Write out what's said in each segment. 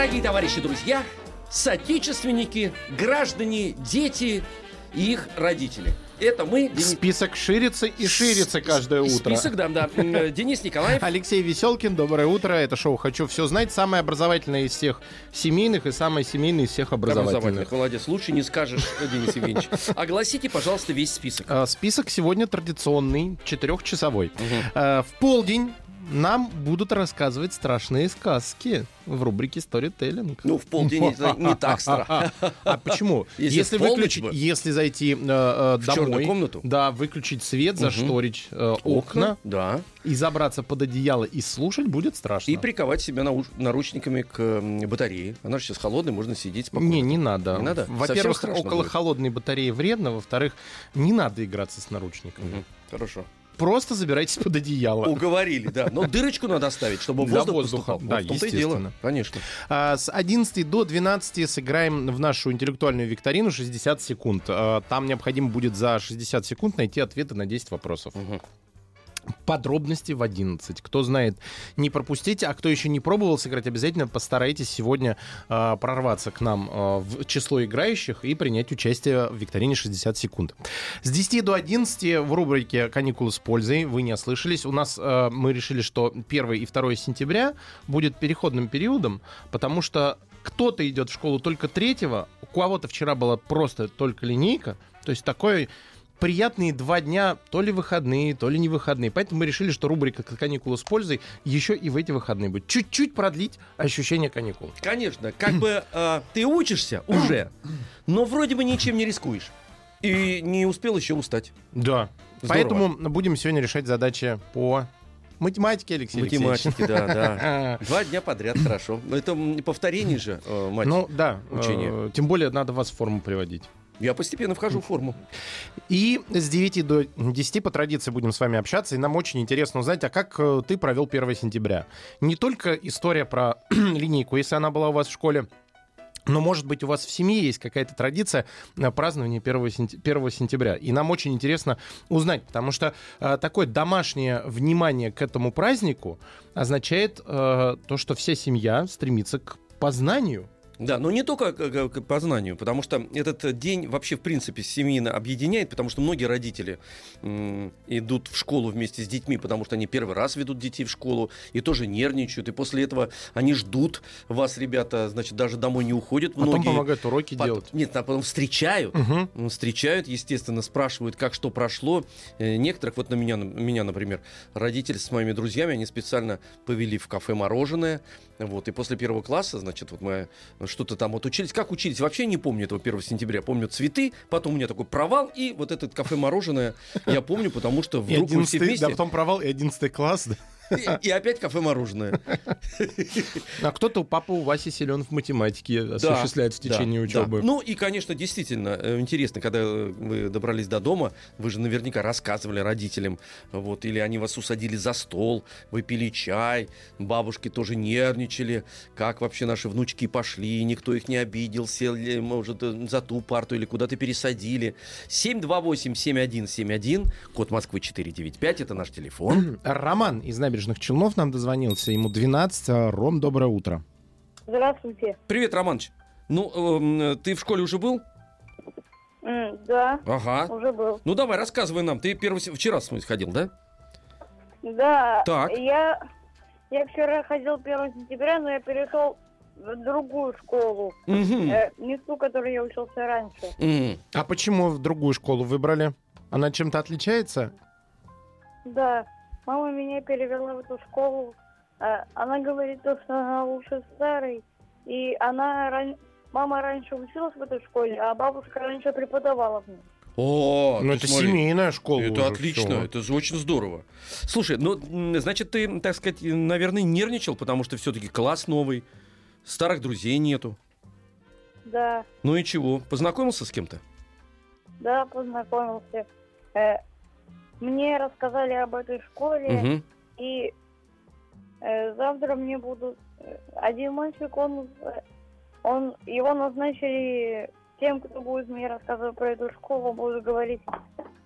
Дорогие товарищи, друзья, соотечественники, граждане, дети и их родители. Это мы, Денис... Список ширится и ширится каждое утро. Список, да, да. Денис Николаев. Алексей Веселкин, доброе утро. Это шоу «Хочу все знать». Самое образовательное из всех семейных и самое семейное из всех образовательных. Образовательных. Молодец. Лучше не скажешь, Денис Евгеньевич. Огласите, пожалуйста, весь список. А, Список сегодня традиционный, четырехчасовой. А, В полдень нам будут рассказывать страшные сказки в рубрике «Сторителлинг». Ну, в полдень не так страшно. А почему? Если выключить, если зайти э, э, В черную домой, комнату? да, выключить свет, зашторить э, окна Да. и забраться под одеяло и слушать, будет страшно. И приковать себя науш- наручниками к батарее. Она же сейчас холодная, можно сидеть спокойно. Не, не надо. Не надо? Во-первых, около холодной батареи вредно. Во-вторых, не надо играться с наручниками. Хорошо. Просто забирайтесь под одеяло. Уговорили, да. Но дырочку надо оставить, чтобы воздух воздуха, да, Вот естественно. дело. Конечно. А, С 11 до 12 сыграем в нашу интеллектуальную викторину 60 секунд. А, Там необходимо будет за 60 секунд найти ответы на 10 вопросов. Подробности в 11. Кто знает, не пропустите. А кто еще не пробовал сыграть, обязательно постарайтесь сегодня а, прорваться к нам а, в число играющих и принять участие в викторине 60 секунд. С 10 до 11 в рубрике «Каникулы с пользой» вы не ослышались. У нас а, мы решили, что 1 и 2 сентября будет переходным периодом, потому что кто-то идет в школу только 3 у кого-то вчера была просто только линейка. То есть такой приятные два дня, то ли выходные, то ли не выходные. Поэтому мы решили, что рубрика «Каникулы с пользой» еще и в эти выходные будет. Чуть-чуть продлить ощущение каникул. Конечно, как бы э, ты учишься уже, но вроде бы ничем не рискуешь. И не успел еще устать. Да. Здорово. Поэтому будем сегодня решать задачи по математике, Алексей. Математики, да, да. Два дня подряд, хорошо. Но это повторение же, э, мать. Ну да, Учение. э, тем более надо вас в форму приводить. Я постепенно вхожу в форму. И с 9 до 10 по традиции будем с вами общаться. И нам очень интересно узнать, а как э, ты провел 1 сентября? Не только история про линейку, если она была у вас в школе, но, может быть, у вас в семье есть какая-то традиция э, празднования 1, сентя- 1 сентября. И нам очень интересно узнать, потому что э, такое домашнее внимание к этому празднику означает э, то, что вся семья стремится к познанию. Да, но не только к познанию, потому что этот день вообще, в принципе, семейно объединяет, потому что многие родители идут в школу вместе с детьми, потому что они первый раз ведут детей в школу и тоже нервничают, и после этого они ждут вас, ребята, значит, даже домой не уходят Потом многие. помогают уроки Потом- делать. Нет, а потом встречают. Ну, встречают, естественно, спрашивают, как что прошло. Э, Некоторых, вот на меня, меня, например, родители с моими друзьями, они специально повели в кафе мороженое. Вот, и после первого класса, значит, вот мы что-то там вот учились. Как учились? Вообще не помню этого 1 сентября. Помню цветы, потом у меня такой провал, и вот этот кафе мороженое я помню, потому что вдруг мы все 11, вместе, да, потом провал и 11 класс. да. И, и опять кафе мороженое. А кто-то у папы у Васи силен в математике осуществляет в Да, течение да, учебы. да. Ну и, конечно, действительно э, интересно, когда э, вы добрались до дома, вы же наверняка рассказывали родителям, вот, или они вас усадили за стол, вы пили чай, бабушки тоже нервничали, как вообще наши внучки пошли, никто их не обидел, сели, может, э, за ту парту или куда-то пересадили. 728-7171, код Москвы 495, это наш телефон. Роман из набережных Челнов нам дозвонился. Ему 12. А, Ром, доброе утро. Здравствуйте. Привет, Романыч. Ну, эм, ты в школе уже был? Да, Ага. уже был. Ну давай, рассказывай нам. Ты первый, с- вчера, в смысле, ходил, да? Да, Так. я, я вчера ходил 1 сентября, но я перешел в другую школу. Мгм. Э, не ту, которой я учился раньше. Мгм. А почему в другую школу выбрали? Она чем-то отличается? Да, мама меня перевела в эту школу. А, Она говорит, то, что она лучше старой. И она ран- Мама раньше училась в этой школе, а бабушка раньше преподавала в ней. О, Ну, это смотри. семейная школа. Это уже, отлично, всё. это же очень здорово. Слушай, ну, значит, ты, так сказать, наверное, нервничал, потому что все-таки класс новый, старых друзей нету. Да, Ну и чего, познакомился с кем-то? да, познакомился. Э, мне рассказали об этой школе, Мгм. и э, завтра мне будут... э, Один мальчик, он, э, он... Его назначили тем, кто будет мне рассказывать про эту школу, будет говорить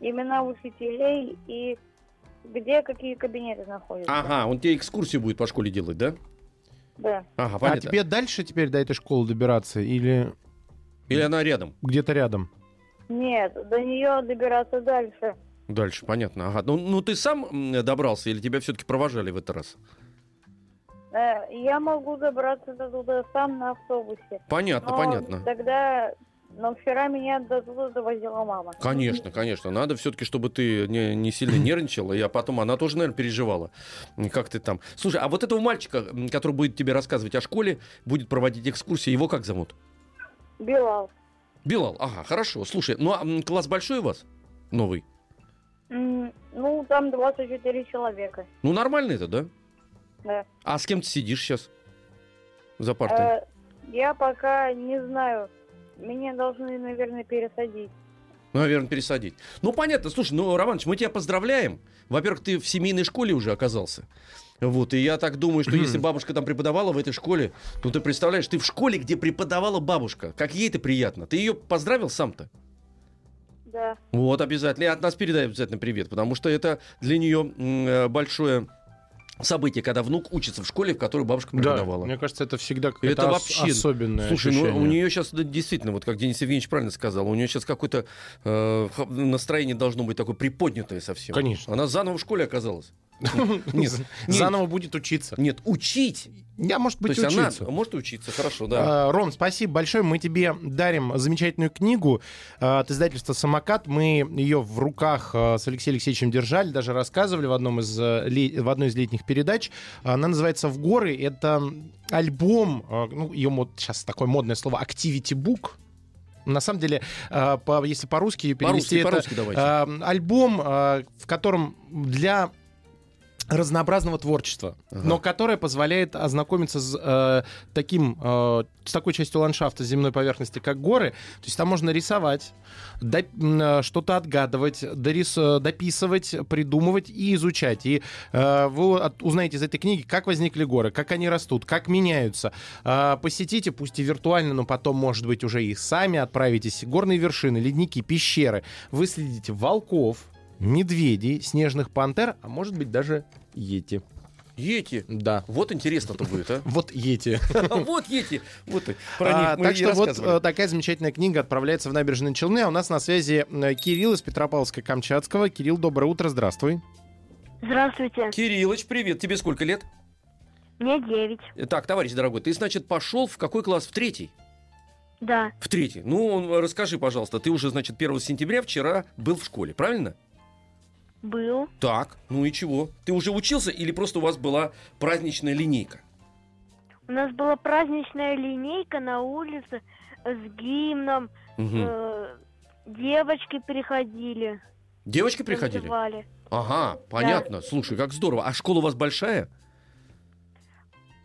имена учителей и где какие кабинеты находятся. Ага, он тебе экскурсию будет по школе делать, да? Да. Ага, А понятно. тебе дальше теперь до этой школы добираться или Или она рядом? где-то рядом? Нет, до нее добираться дальше. Дальше, понятно. Ага. Ну, ну ты сам добрался или тебя все-таки провожали в этот раз? Э, я могу добраться до туда сам на автобусе. Понятно, Но понятно. Тогда... Но вчера меня до туда довозила мама. Конечно, конечно. Надо все-таки, чтобы ты не, не сильно нервничала, и а потом она тоже, наверное, переживала. Как ты там. Слушай, а вот этого мальчика, который будет тебе рассказывать о школе, будет проводить экскурсии, его как зовут? Билал. Билал. Ага, хорошо. Слушай, ну а класс большой у вас? Новый? Ну, там 24 человека. Ну, нормально это, да? Да. А с кем ты сидишь сейчас за партой? Э, я пока не знаю. Меня должны, наверное, пересадить. Ну, наверное, пересадить. Ну, понятно. Слушай, ну, Романыч, мы тебя поздравляем. Во-первых, ты в семейной школе уже оказался. Вот, и я так думаю, что если бабушка там преподавала в этой школе, ну, ты представляешь, ты в школе, где преподавала бабушка. Как ей это приятно. Ты ее поздравил сам-то? Да. Вот, обязательно. И от нас передай обязательно привет, потому что это для нее э, большое событие, когда внук учится в школе, в которой бабушка Да, преподавала. мне кажется, это всегда Это какое-то ос- вообще- особенное Слушай, ну ощущение. у нее сейчас действительно, вот как Денис Евгеньевич правильно сказал, у нее сейчас какое-то э, настроение должно быть такое приподнятое совсем. Конечно. Она заново в школе оказалась. Нет. Заново будет учиться. Нет, учить. Я, может быть, учиться. она может учиться, хорошо, да. А, Ром, спасибо большое. Мы тебе дарим замечательную книгу а, от издательства «Самокат». Мы ее в руках а, с Алексеем Алексеевичем держали, даже рассказывали в, одном из, э, в одной из летних передач. Она называется «В горы». Это альбом, ну, ее мод, сейчас такое модное слово, «Activity Book». На самом деле, если по-русски перевести, По-русски, это по-русски давайте. альбом, в котором для разнообразного творчества, Ага. но которое позволяет ознакомиться с э, таким э, с такой частью ландшафта земной поверхности, как горы. То есть там можно рисовать, доп- э, что-то отгадывать, дорис- э, дописывать, придумывать и изучать. И э, вы от- узнаете из этой книги, как возникли горы, как они растут, как меняются. Э, посетите, пусть и виртуально, но потом, может быть, уже и сами отправитесь. Горные вершины, ледники, пещеры. Вы следите волков, медведей, снежных пантер, а может быть даже йети. Ети. Да. Вот интересно-то будет, а. Вот йети. Вот ети. Вот и про А, них мы так что вот э, такая замечательная книга отправляется в набережные Челны. А у нас на связи э, Кирилл из Петропавловска-Камчатского. Кирилл, доброе утро, здравствуй. Здравствуйте. Кириллыч, привет. Тебе сколько лет? Мне 9. Э, Так, товарищ дорогой, ты, значит, пошел в какой класс? В третий? Да, В третий. Ну, расскажи, пожалуйста, ты уже, значит, 1 сентября вчера был в школе, правильно? Был. Так, ну и чего? Ты уже учился или просто у вас была праздничная линейка? У нас была праздничная линейка на улице с гимном. Мгм. э, девочки приходили. Девочки приходили? танцевали. Ага, понятно. Слушай, как здорово. А школа у вас большая?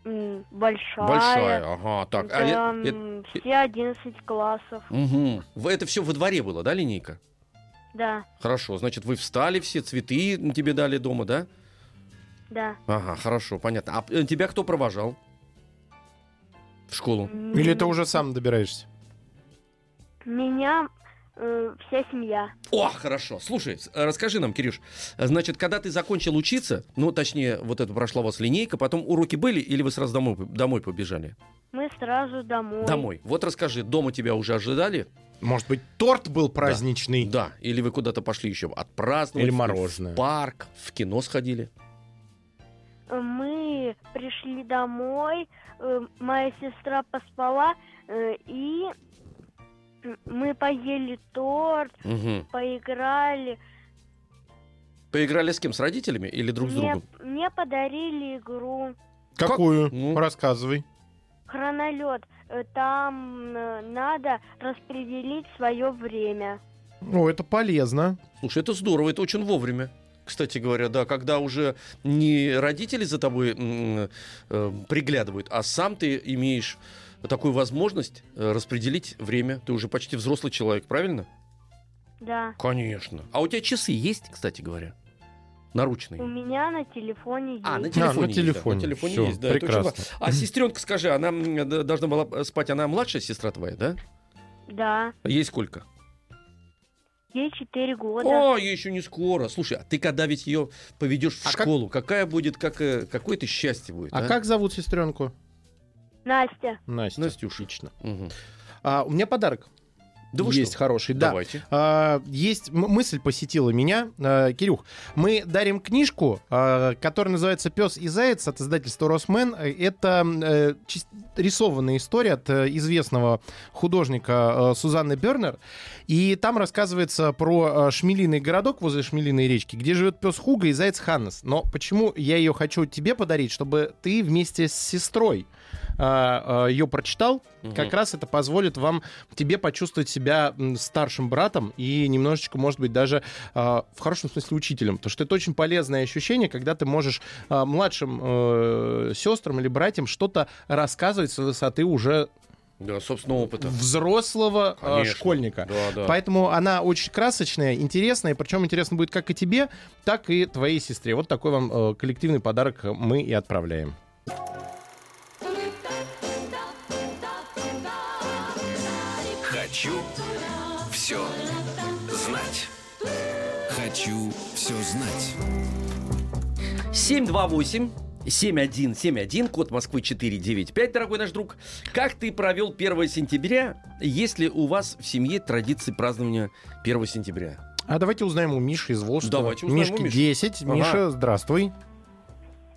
Большая. Большая, ага. Так, а Там э- все 11 классов. В- Это все во дворе было, да, линейка? Да, Хорошо, значит, вы встали все, цветы тебе дали дома, да? да. Ага, хорошо, понятно. А э, тебя кто провожал? В школу? Или ты уже сам добираешься? Меня э, вся семья. О, хорошо. Слушай, э, расскажи нам, Кирюш, значит, когда ты закончил учиться, ну, точнее, вот это прошла у вас линейка, потом уроки были или вы сразу домой, домой побежали? Мы сразу домой. Домой. Вот расскажи, дома тебя уже ожидали? Может быть, торт был праздничный? Да. Или вы куда-то пошли еще отпраздновать? Или мороженое. В парк, в кино сходили? Э, Мы пришли домой, моя сестра поспала, и мы поели торт, Мгм. поиграли. Поиграли с кем? С родителями или друг с Мне, другом? мне подарили игру Какую? Ну. Рассказывай. Хронолет. Э, Там э, надо распределить свое время. О, это полезно. Слушай, это здорово, это очень вовремя. Кстати говоря, да, когда уже не родители за тобой э, приглядывают, а сам ты имеешь такую возможность э, распределить время. Ты уже почти взрослый человек, правильно? Да. Конечно. А у тебя часы есть, кстати говоря? Наручные. У меня на телефоне есть. А, на А, телефоне. на есть, да, телефоне. на телефоне Всё, есть, да. это очень прекрасно. А сестренка, скажи, она д- должна была спать, она младшая сестра твоя, да? Да. Ей сколько? Ей 4 года. О, ей еще не скоро. Слушай, а ты когда ведь ее поведешь в А как- школу, какая будет, как, э, какое это счастье будет? А как зовут сестренку? Настя. Настя. Настюша. Отлично. Мгм. А, у меня подарок Да вы есть что? хороший. Да. Давайте. А, есть м- мысль посетила меня, А, Кирюх. Мы дарим книжку, а, которая называется "Пес и заяц" от издательства Росмен. Это э, чис- рисованная история от э, известного художника э, Сузанны Бернер, и там рассказывается про э, Шмелиный городок возле Шмелиной речки, где живет пес Хуга и заяц Ханнес. Но почему я ее хочу тебе подарить, чтобы ты вместе с сестрой ее прочитал, Мгм. как раз это позволит вам тебе почувствовать себя старшим братом и немножечко, может быть, даже а, в хорошем смысле учителем. Потому что это очень полезное ощущение, когда ты можешь а, младшим э, сестрам или братьям что-то рассказывать с высоты уже Да, собственного опыта. взрослого а, Конечно. школьника. Да, да. Поэтому она очень красочная, интересная, причем интересно будет как и тебе, так и твоей сестре. Вот такой вам э, коллективный подарок мы и отправляем. Хочу все знать. Хочу все знать. 728 7171, код Москвы 495, дорогой наш друг. Как ты провел 1 сентября? Есть ли у вас в семье традиции празднования 1 сентября? А давайте узнаем у Миши из Волжска. Давайте узнаем у Мишки Миши. 10. Ага. Миша, здравствуй.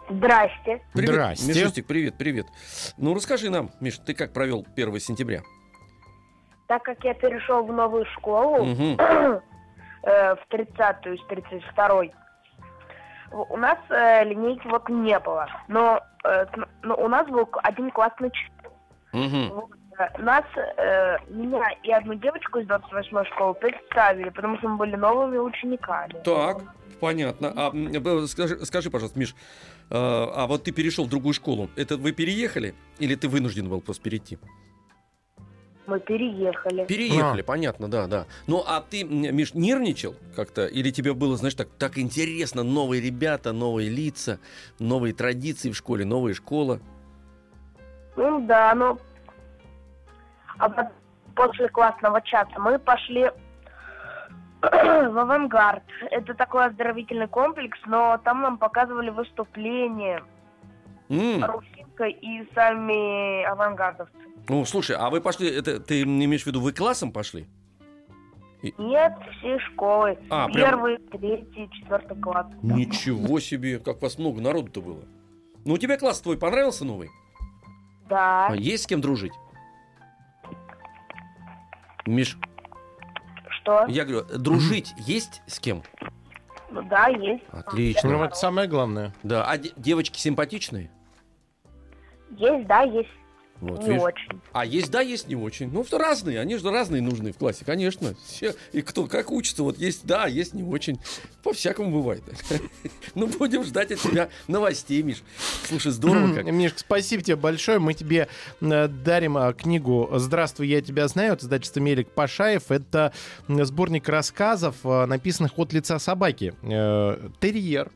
Здрасте. Привет, Здрасте. Мишустик, привет, привет. Ну, расскажи нам, Миш, ты как провел 1 сентября? Так как я перешел в новую школу, Мгм. э, в 30-ю из 32-й, в- у нас э, линейки вот не было. Но, э, но у нас был один классный учитель. Мгм. Вот, э, Нас, э, меня и одну девочку из 28-й школы представили, потому что мы были новыми учениками. Так, понятно. А б- скажи, скажи, пожалуйста, Миш, э, а вот ты перешел в другую школу. Это вы переехали или ты вынужден был просто перейти? Мы переехали. Переехали, А. понятно, да, да. Ну, а ты, Миш, нервничал как-то? Или тебе было, знаешь, так, так интересно, новые ребята, новые лица, новые традиции в школе, новая школа? Ну да, ну... А потом, после классного часа мы пошли в авангард. Это такой оздоровительный комплекс, но там нам показывали выступления М, Русинка и сами авангардовцы. Ну, слушай, а вы пошли, это ты имеешь в виду, вы классом пошли? Нет, все школы. А, прям- Первый, третий, четвертый класс. Ничего себе, как вас много народу-то было. Ну, у тебя класс твой понравился новый? Да. А есть с кем дружить? Миш, Что? я говорю, дружить есть с кем? Ну да, есть. Отлично. Ну, это самое главное. Да, а де- девочки симпатичные? Есть, да, есть. Вот, Не видишь? очень. А есть да, есть не очень. Ну, что разные, они же разные нужны в классе, конечно. Все, и кто как учится, вот есть да, есть не очень. По-всякому бывает. Ну, будем ждать от тебя новостей, Миш. Слушай, здорово как. Мишка, спасибо тебе большое. Мы тебе э, дарим э, книгу «Здравствуй, я тебя знаю» от издательства Мелик Пашаев. Это сборник рассказов, э, написанных от лица собаки. Э, Терьер,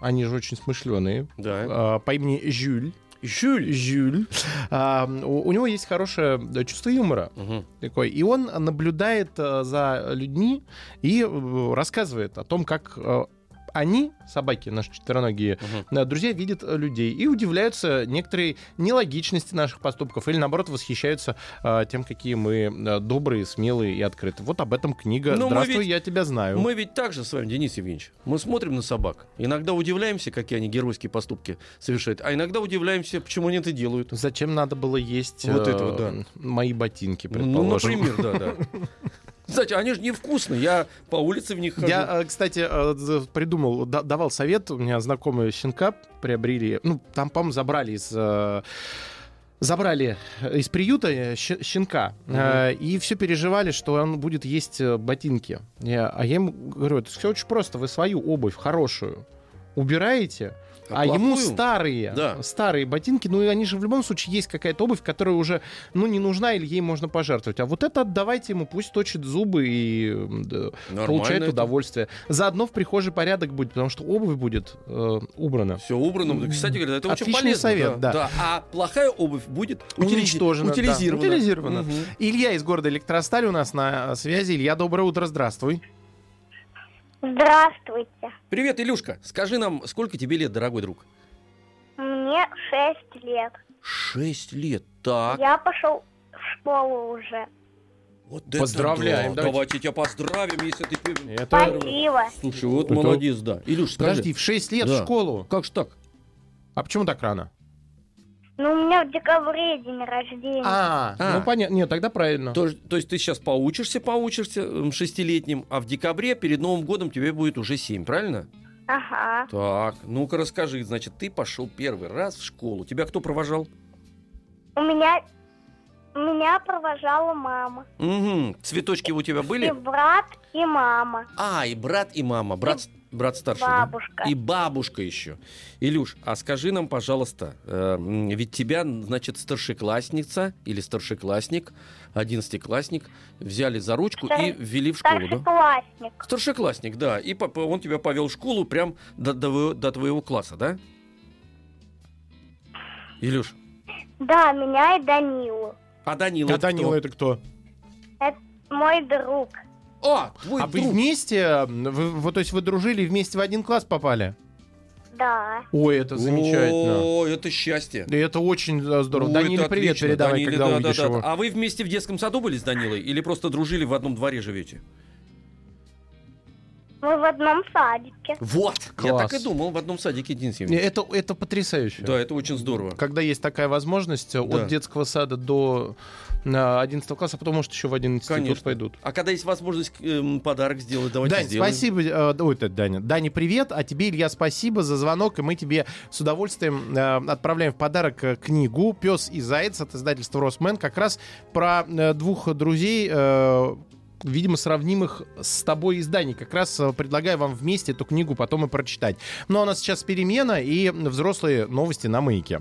они же очень смышленые, Да. э, по имени Жюль. Жюль. Жюль. А, у, у него есть хорошее чувство юмора. Мгм. Такой. И он наблюдает э, за людьми и э, рассказывает о том, как э, они, собаки, наши четвероногие э, друзья, видят э, людей и удивляются некоторой нелогичности наших поступков или, наоборот, восхищаются э, тем, какие мы э, добрые, смелые и открытые. Вот об этом книга Ну, мы «Здравствуй, ведь- я тебя знаю». Мы ведь так же с вами, Денис Евгеньевич. Мы смотрим на собак. Иногда удивляемся, какие они геройские поступки совершают. А иногда удивляемся, почему они это делают. Зачем надо было есть Вот э, это вот, да. мои ботинки, Ну, предположим? например, да, да. Кстати, они же невкусные. Я по улице в них хожу. Я, э, кстати, э, придумал, да- давал совет. У меня знакомые щенка приобрели. Ну, там, по-моему, забрали из э, забрали из приюта щенка э, и все переживали, что он будет есть ботинки. Я- а я ему говорю, это все очень просто, вы свою обувь хорошую убираете, а, ему старые, Да. старые ботинки, ну и они же в любом случае есть какая-то обувь, которая уже, ну, не нужна или ей можно пожертвовать. А вот это отдавайте ему, пусть точит зубы и да, получает это. удовольствие. Заодно в прихожей порядок будет, потому что обувь будет э, убрана. Все убрано. Кстати говоря, это очень Отличный полезно. совет, да. А плохая обувь будет Уничтожена. да. утилизирована. Утилизирована. Мгм. Илья из города Электросталь у нас на связи. Илья, доброе утро, здравствуй. Здравствуйте. Привет, Илюшка. Скажи нам, сколько тебе лет, дорогой друг? Мне шесть лет. Шесть лет. Так. Я пошел в школу уже. Вот Поздравляем, да. давайте. Давайте тебя поздравим, если ты... Это... Спасибо. Слушай, вот Это- молодец, да. Илюш, скажи. Подожди, в 6 лет Да. в школу. Как же так? А почему так рано? Ну, у меня в декабре день рождения. А, А. ну понятно. Нет, тогда правильно. То, то есть ты сейчас поучишься, поучишься шестилетним, а в декабре перед Новым годом тебе будет уже семь, правильно? Ага. Так, ну-ка расскажи, значит, ты пошел первый раз в школу. Тебя кто провожал? У меня... Меня провожала мама. Угу. Цветочки у тебя И были? брат, и мама. А, и брат, и мама. Брат, с- брат старший. да? Бабушка. И бабушка еще. Илюш, а скажи нам, пожалуйста, э, ведь тебя, значит, старшеклассница или старшеклассник, одиннадцатиклассник, взяли за ручку Стар- и ввели в школу, да? Старшеклассник. Старшеклассник, да. И папа- он тебя повел в школу прям до, до до твоего класса, да? Илюш, Да, меня и Данилу. а Данила А это Данила кто? это кто? Мой друг. О, твой А вы друг. вместе, вы, вы- то есть вы дружили и вместе в один класс попали? Да. Ой, это замечательно. О, это счастье. И Это очень э, здорово. Ой, Даниле это привет отлично. передавай, Даниле, когда да, увидишь да, да. его. А вы вместе в детском саду были с Данилой или просто дружили в одном дворе живете? Мы в одном садике. Вот, я Класс. так и думал, в одном садике Дин Не, Семенович. Это, это потрясающе. Да, это очень здорово. Когда есть такая возможность, э, Да. от детского сада до э, 11 класса, а потом, может, еще в один институт Конечно. пойдут. А когда есть возможность эм, подарок сделать, давайте Дань, сделаем. спасибо. э, ой, это Даня. Даня, привет. А тебе, Илья, спасибо за звонок. И мы тебе с удовольствием э, отправляем в подарок э, книгу «Пес и заяц» от издательства «Росмен». Как раз про э, двух друзей, э, видимо, сравнимых с тобой изданий. Как раз предлагаю вам вместе эту книгу потом и прочитать. Ну, а у нас сейчас перемена и взрослые новости на маяке.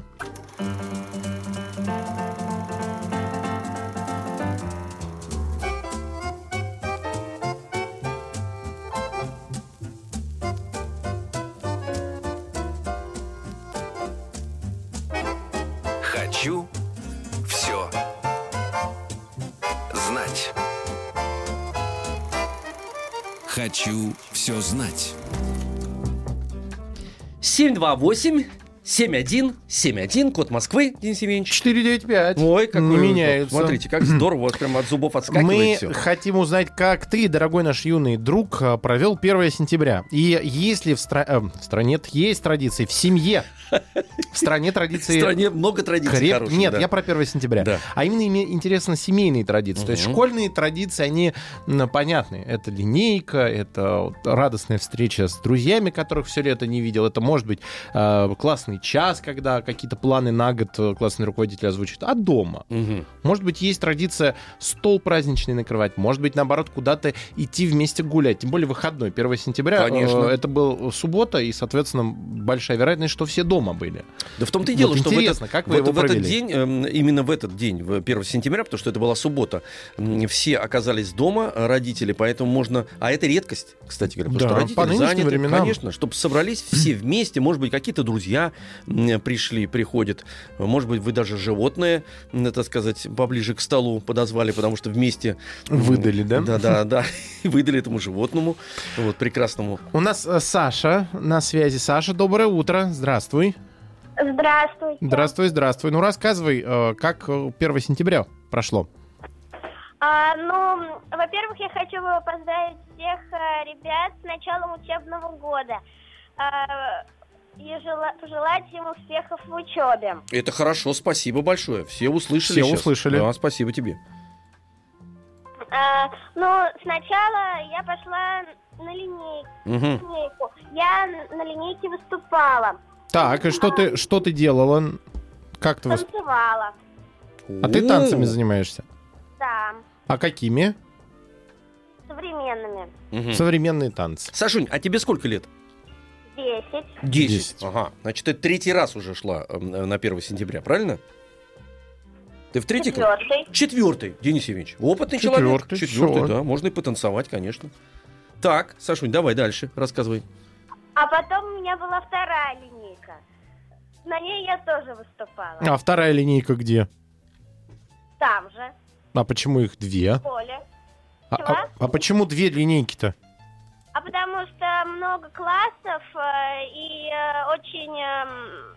Все знать. 728 71 71, код Москвы, Денис Семенович. 495. Ой, как меняется. Смотрите, как здорово, у вас прям от зубов отскакивает Мы все. хотим узнать, как ты, дорогой наш юный друг, э, провел 1 сентября. И если в, стра- э, в стране есть традиции, в семье, в стране В традиции... стране много традиций креп- хороших. Нет, да. я про 1 сентября. Да. А именно име- интересно семейные традиции. То есть школьные традиции, они понятны. Это линейка, это вот радостная встреча с друзьями, которых все лето не видел. Это может быть э, классный час, когда какие-то планы на год э, классный руководитель озвучит. А дома? Мгм. Может быть, есть традиция стол праздничный накрывать. Может быть, наоборот, куда-то идти вместе гулять. Тем более выходной, 1 сентября. Конечно. э, Это был суббота, и, соответственно, большая вероятность, что все дома были. Да в том-то и Вот дело, что в интересно, этот, как вы в, его в этот день, эм, именно в этот день, в 1 сентября, потому что это была суббота, все оказались дома, родители, поэтому можно... А это редкость, кстати говоря, потому Да, что родители заняты, временам. конечно, чтобы собрались все вместе, может быть, какие-то друзья пришли, приходят, может быть, вы даже животное, так сказать, поближе к столу подозвали, потому что вместе... Выдали, да? Да-да-да, выдали этому животному, вот, прекрасному. У нас э, Саша на связи. Саша, доброе утро. Здравствуй. Здравствуйте. Здравствуй, здравствуй. Ну, рассказывай, э, как э, 1 сентября прошло. А, ну, во-первых, я хочу поздравить всех э, ребят с началом учебного года. А, и жела- пожелать им успехов в учебе. Это хорошо, спасибо большое. Все услышали Все щас. услышали. Да, спасибо тебе. А, ну, сначала я пошла на линейку. Я н- на линейке выступала, Так, и что ты, что ты делала? Как ты танцевала. А ты танцами занимаешься? Да, А какими? современными. мгм. Современные танцы. Сашунь, а тебе сколько лет? Десять. Десять. Десять. Ага. Значит, ты третий раз уже шла э, на 1 сентября, правильно? Ты в третий класс? Четвертый. Четвертый, Денис Евгеньевич. Опытный человек. Четвертый, Четвертый, всё. да. Можно и потанцевать, конечно. Так, Сашунь, давай дальше, рассказывай. А потом у меня была вторая линейка. На ней я тоже выступала. А вторая линейка где? Там же, А почему их две? в поле. А, а- а почему две линейки-то? А потому что много классов э, и э, очень... эм,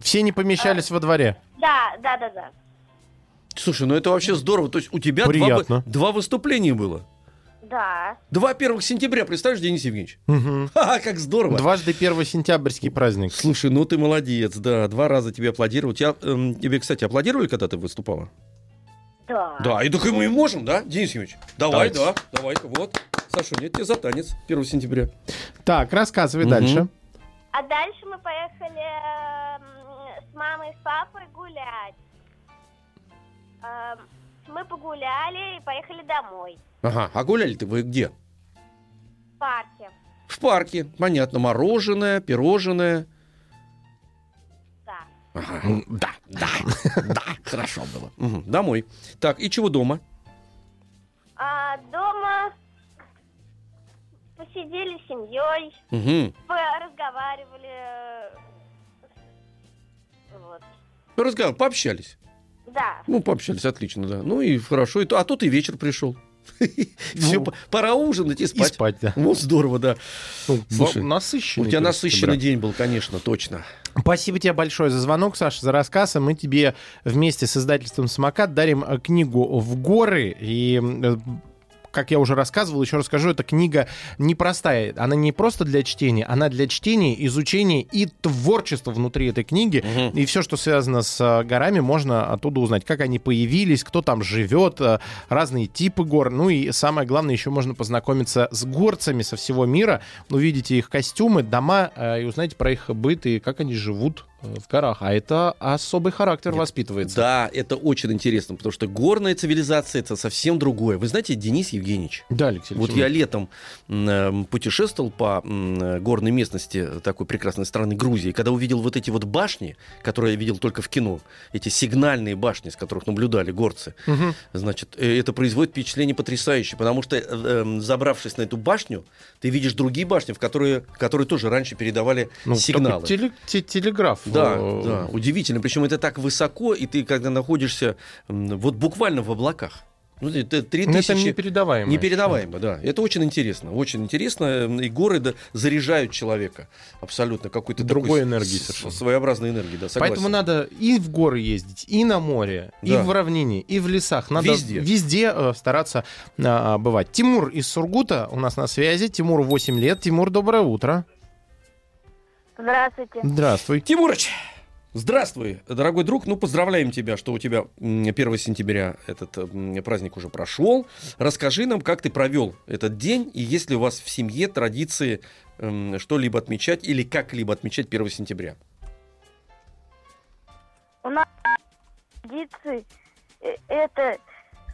Все не помещались во дворе. Да, да, да, да. Слушай, ну это вообще здорово. То есть у тебя два, Приятно. два выступления было. Да. Два 1 сентября, представляешь, Денис Евгеньевич? Мгм. Ха, как здорово. Дважды первый сентябрьский праздник. Слушай, ну ты молодец, да. Два раза тебе аплодировать. Я, эм, тебе, кстати, аплодировали, когда ты выступала? Да. Да, и так и мы можем, да, Денис Евгеньевич? Давай, Давайте. да, давай, вот. Саша, нет тебе за танец 1 сентября. Так, рассказывай Мгм. дальше. А дальше мы поехали эм, с мамой и с папой гулять. Эм, Мы погуляли и поехали домой. Ага, а гуляли ты вы где? В парке. В парке, понятно, мороженое, пирожное. Да. Ага. Да, да, да, хорошо было. Мгм, Домой. Так, и чего дома? А дома посидели с семьей, Угу. разговаривали. Вот. Разговор, пообщались. Да. Ну, пообщались, отлично, да. Ну и хорошо. И то- а тут и вечер пришел. Все, Ну, пора ужинать и И спать. спать, да. Вот здорово, да. Ну, Слушай, насыщенный. У тебя 1 насыщенный день был, конечно, точно. Спасибо тебе большое за звонок, Саша, за рассказ. И мы тебе вместе с издательством «Самокат» дарим э, книгу «В горы». И э, как я уже рассказывал, еще расскажу, эта книга непростая. Она не просто для чтения, она для чтения, изучения и творчества внутри этой книги. Мгм. И все, что связано с э, горами, можно оттуда узнать, как они появились, кто там живет, э, разные типы гор. Ну и самое главное, еще можно познакомиться с горцами со всего мира, увидите их костюмы, дома э, и узнаете про их быт и как они живут в горах. А это особый характер воспитывается. Да, это очень интересно, потому что горная цивилизация это совсем другое. Вы знаете, Денис Евгеньевич, Да, Алексей вот я летом м, э, путешествовал по э, горной местности такой прекрасной страны Грузии, когда увидел вот эти вот башни, которые я видел только в кино, эти сигнальные башни, с которых наблюдали горцы, Мгм. значит, э, это производит впечатление потрясающее, потому что, э, э, забравшись на эту башню, ты видишь другие башни, в которые, которые тоже раньше передавали Ну, сигналы. теле- те- телеграф. Да, э, да, удивительно. Причем это так высоко, и ты когда находишься вот буквально в облаках. Ну, это три ну, Это тысячи... непередаваемо. Непередаваемо, да. Это очень интересно. Очень интересно. И горы да, заряжают человека. Абсолютно. Какой-то Другой такой энергией с- совершенно. Своеобразной энергии, да, согласен. Поэтому надо и в горы ездить, и на море, и Да. в равнине, и в лесах. Надо Везде. везде э, стараться а, бывать. Тимур из Сургута у нас на связи. Тимуру 8 лет. Тимур, доброе утро. Здравствуйте. Здравствуй. Тимурыч, здравствуй, дорогой друг. Ну, поздравляем тебя, что у тебя м, 1 сентября этот праздник уже прошел. Расскажи нам, как ты провел этот день, и есть ли у вас в семье традиции м, что-либо отмечать или как-либо отмечать 1 сентября? У нас традиции э, это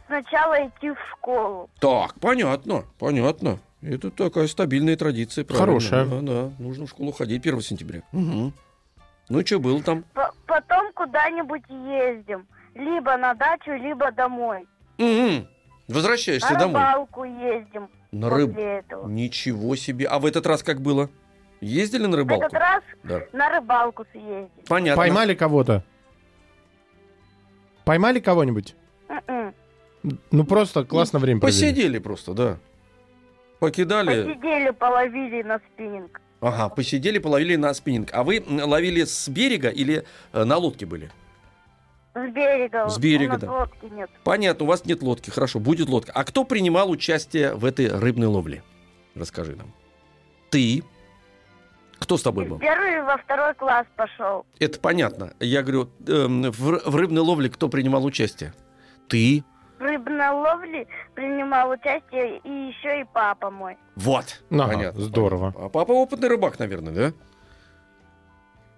сначала идти в школу. Так, понятно, понятно. Это такая стабильная традиция. правильно. Хорошая. Да, да, нужно в школу ходить 1 сентября. Мгм. Ну и что было там? П- потом куда-нибудь ездим. Либо на дачу, либо домой. Мгм. Возвращаешься на домой. рыбалку ездим На рыб... этого. Ничего себе. А в этот раз как было? Ездили на В рыбалку? этот раз Да. на рыбалку съездим. Понятно. Поймали кого-то? Поймали кого-нибудь? М-м. Ну, просто классно время провели. Посидели просто, да. Покидали. Посидели, половили на спиннинг. Ага, посидели, половили на спиннинг. А вы ловили с берега или э, на лодке были? С берега. С берега, У нас да. лодки нет. Понятно, у вас нет лодки. Хорошо, будет лодка. А кто принимал участие в этой рыбной ловле? Расскажи нам. Ты. Кто с тобой был? Первый во второй класс пошел. Это понятно. Я говорю, эм, в, в рыбной ловле кто принимал участие? Ты. В рыбной ловле принимал участие и еще и папа мой. Вот. Ага, здорово. понятно. А папа опытный рыбак, наверное, да?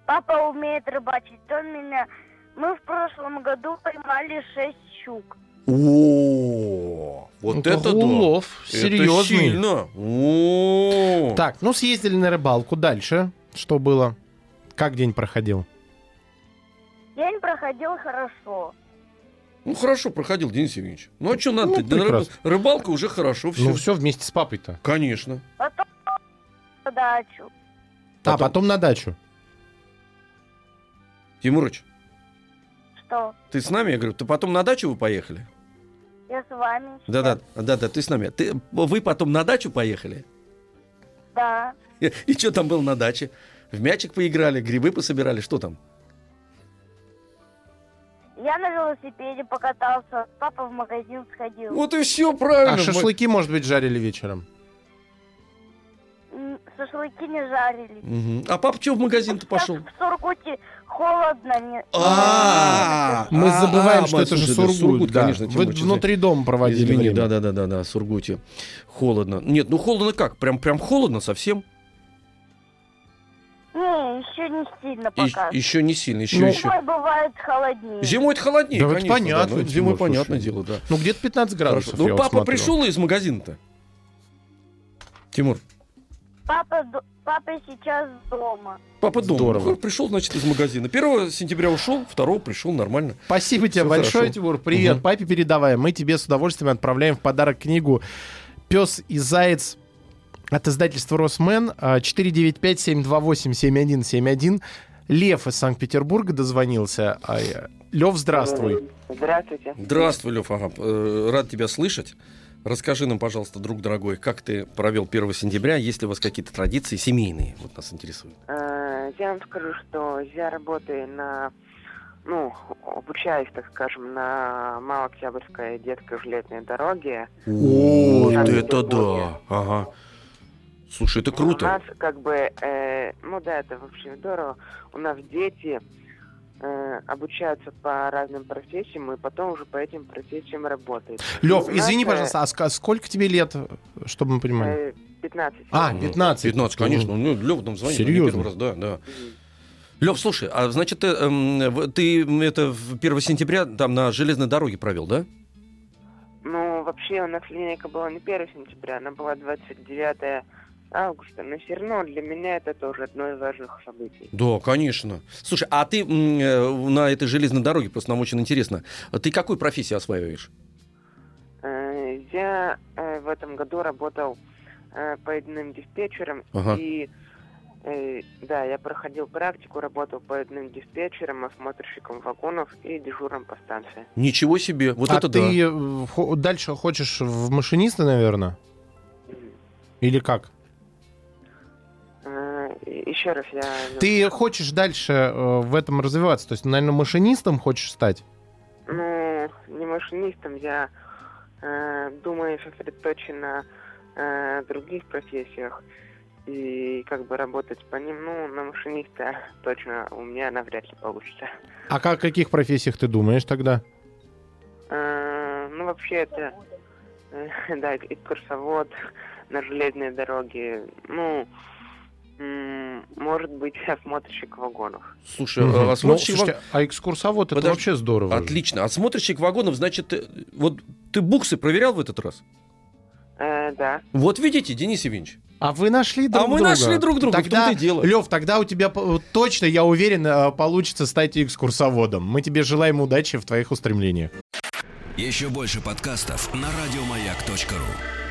Папа умеет рыбачить. Он меня Мы в прошлом году поймали шесть щук. О, вот это, да. улов Это серьезный. сильно. О. Так, ну съездили на рыбалку. Дальше что было? Как день проходил? День проходил хорошо. Ну хорошо, проходил Денис Евгеньевич. Ну а что надо? Ну, рыб-. Рыбалка уже хорошо, все. Ну все вместе с папой-то. Конечно. Потом на дачу. А Потом- потом на дачу. Тимурыч, Что? ты с нами? Я говорю, ты потом на дачу вы поехали? Я с вами. Да-да, да-да, ты с нами. Ты, вы потом на дачу поехали? Да. И что там было на даче? В мячик поиграли, грибы пособирали, что там? Я на велосипеде покатался, папа в магазин сходил. Вот и все правильно. А шашлыки, может быть, жарили вечером? Шашлыки не жарили. Мгм. А папа что в магазин-то пошел? В Сургуте холодно. Не... А, Мы а, забываем, а, что мы- это же Сургут. да. конечно, Вы внутри дома проводили Извини, да, да, да, да, да, Сургуте. Холодно. Нет, ну холодно как? Прям, прям холодно совсем? Не, еще не сильно И- пока. еще не сильно, еще, Ну, еще. Зимой бывает холоднее. Зимой это холоднее, Да это конечно. понятно, ну, Тимур, зимой слушай. понятное дело, да. Ну, где-то 15 градусов. Хорошо. Ну, папа смотрю. пришел из магазина-то. Тимур, Папа, папа сейчас дома. папа дома. Здорово. Ну, пришел, значит, из магазина. 1 сентября ушел, 2 пришел, нормально. Спасибо тебе Всё большое, хорошо. Тимур. Привет. Мгм. Папе передавай. Мы тебе с удовольствием отправляем в подарок книгу «Пес и заяц» от издательства «Росмен». А, 495-728-7171. Лев из Санкт-Петербурга дозвонился. А, э, Лев, здравствуй. Здравствуйте. Здравствуй, Лев, ага. Э, Рад тебя слышать. Расскажи нам, пожалуйста, друг дорогой, как ты провел 1 сентября? Есть ли у вас какие-то традиции семейные? Вот нас интересует. Э, Я вам скажу, что я работаю на, ну, обучаюсь, так скажем, на Малооктябрьской детской железной дороге. О, это да. Ага. Слушай, это У круто. нас как бы, э, ну да, это вообще здорово. У нас дети э, обучаются по разным профессиям и потом уже по этим профессиям работают. Лев, У нас, извини, э, пожалуйста, а ска- сколько тебе лет, чтобы мы понимали? э, 15. А, Ну, 15. 15, конечно. Ну, Лев нам звонит. ну, Серьезно? первый раз, да, да. Лев, слушай, а значит, ты, эм, в- ты это в 1 сентября там на железной дороге провел, да? Ну, вообще у нас линейка была не 1 сентября, она была 29 августа, но все равно для меня это тоже одно из важных событий. Да, конечно. Слушай, а ты э, на этой железной дороге, просто нам очень интересно, а ты какую профессию осваиваешь? Э, Я э, в этом году работал э, поездным диспетчером, Ага. и э, да, я проходил практику, работал поездным диспетчером, осмотрщиком вагонов и дежуром по станции. Ничего себе, вот а это ты да. дальше хочешь в машинисты, наверное? Или как? Еще раз я... Ты хочешь дальше э, в этом развиваться? То есть, наверное, машинистом хочешь стать? Ну, не машинистом, я э, думаю сосредоточен на э, других профессиях. И как бы работать по ним, ну, на машиниста точно у меня навряд ли получится. А как, о каких профессиях ты думаешь тогда? Э, ну, вообще это, э, да, экскурсовод на железной дороге, ну, может быть, осмотрщик вагонов. Слушай, Мгм. а Ну, осмотрщик слушайте, а экскурсовод это Подожди. вообще здорово. же. Отлично. Осмотрщик вагонов, значит, ты- вот ты буксы проверял в этот раз? Э, да. Вот видите, Денис Евгеньевич. А вы нашли друг А мы друга? нашли друг друга, в Тогда, том-то и дело. Лев, тогда у тебя по- точно, я уверен, э, получится стать экскурсоводом. Мы тебе желаем удачи в твоих устремлениях. Еще больше подкастов на радиомаяк.ру.